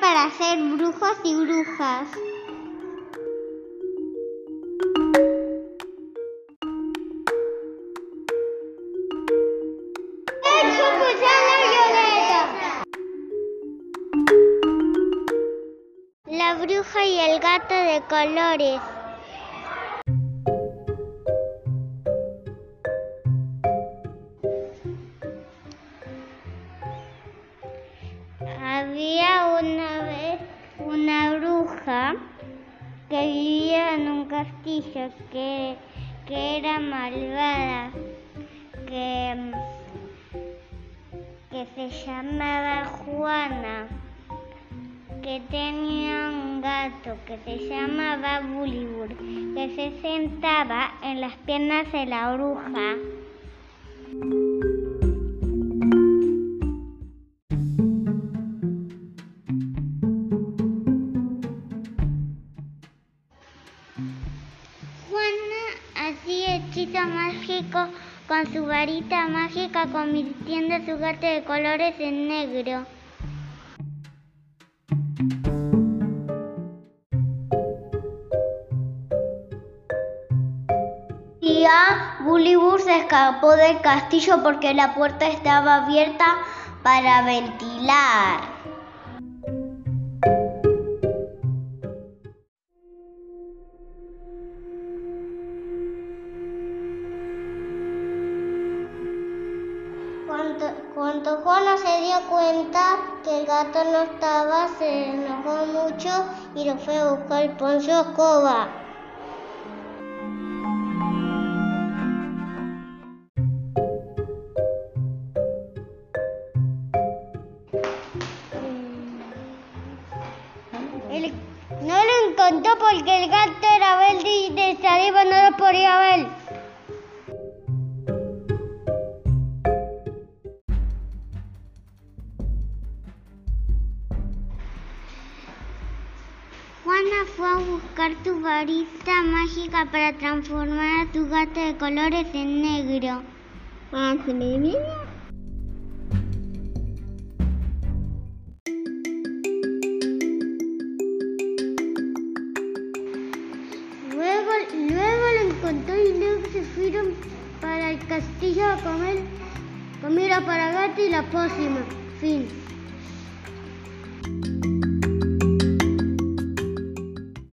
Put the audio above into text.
para ser brujos y brujas. La bruja y el gato de colores. Había que vivía en un castillo que, que era malvada, que, que se llamaba Juana, que tenía un gato que se llamaba Bulibur, que se sentaba en las piernas de la bruja. Hacía hechizo mágico con su varita mágica convirtiendo su gato de colores en negro. día, Bulibur se escapó del castillo porque la puerta estaba abierta para ventilar. Cuando, Juana se dio cuenta que el gato no estaba, se enojó mucho y lo fue a buscar su escoba. El- no lo encontró porque el gato era verde y de arriba no lo podía ver. Fue a buscar tu varita mágica para transformar a tu gato de colores en negro. Luego, luego lo encontró y luego se fueron para el castillo a comer comida para gato y la pócima. Fin.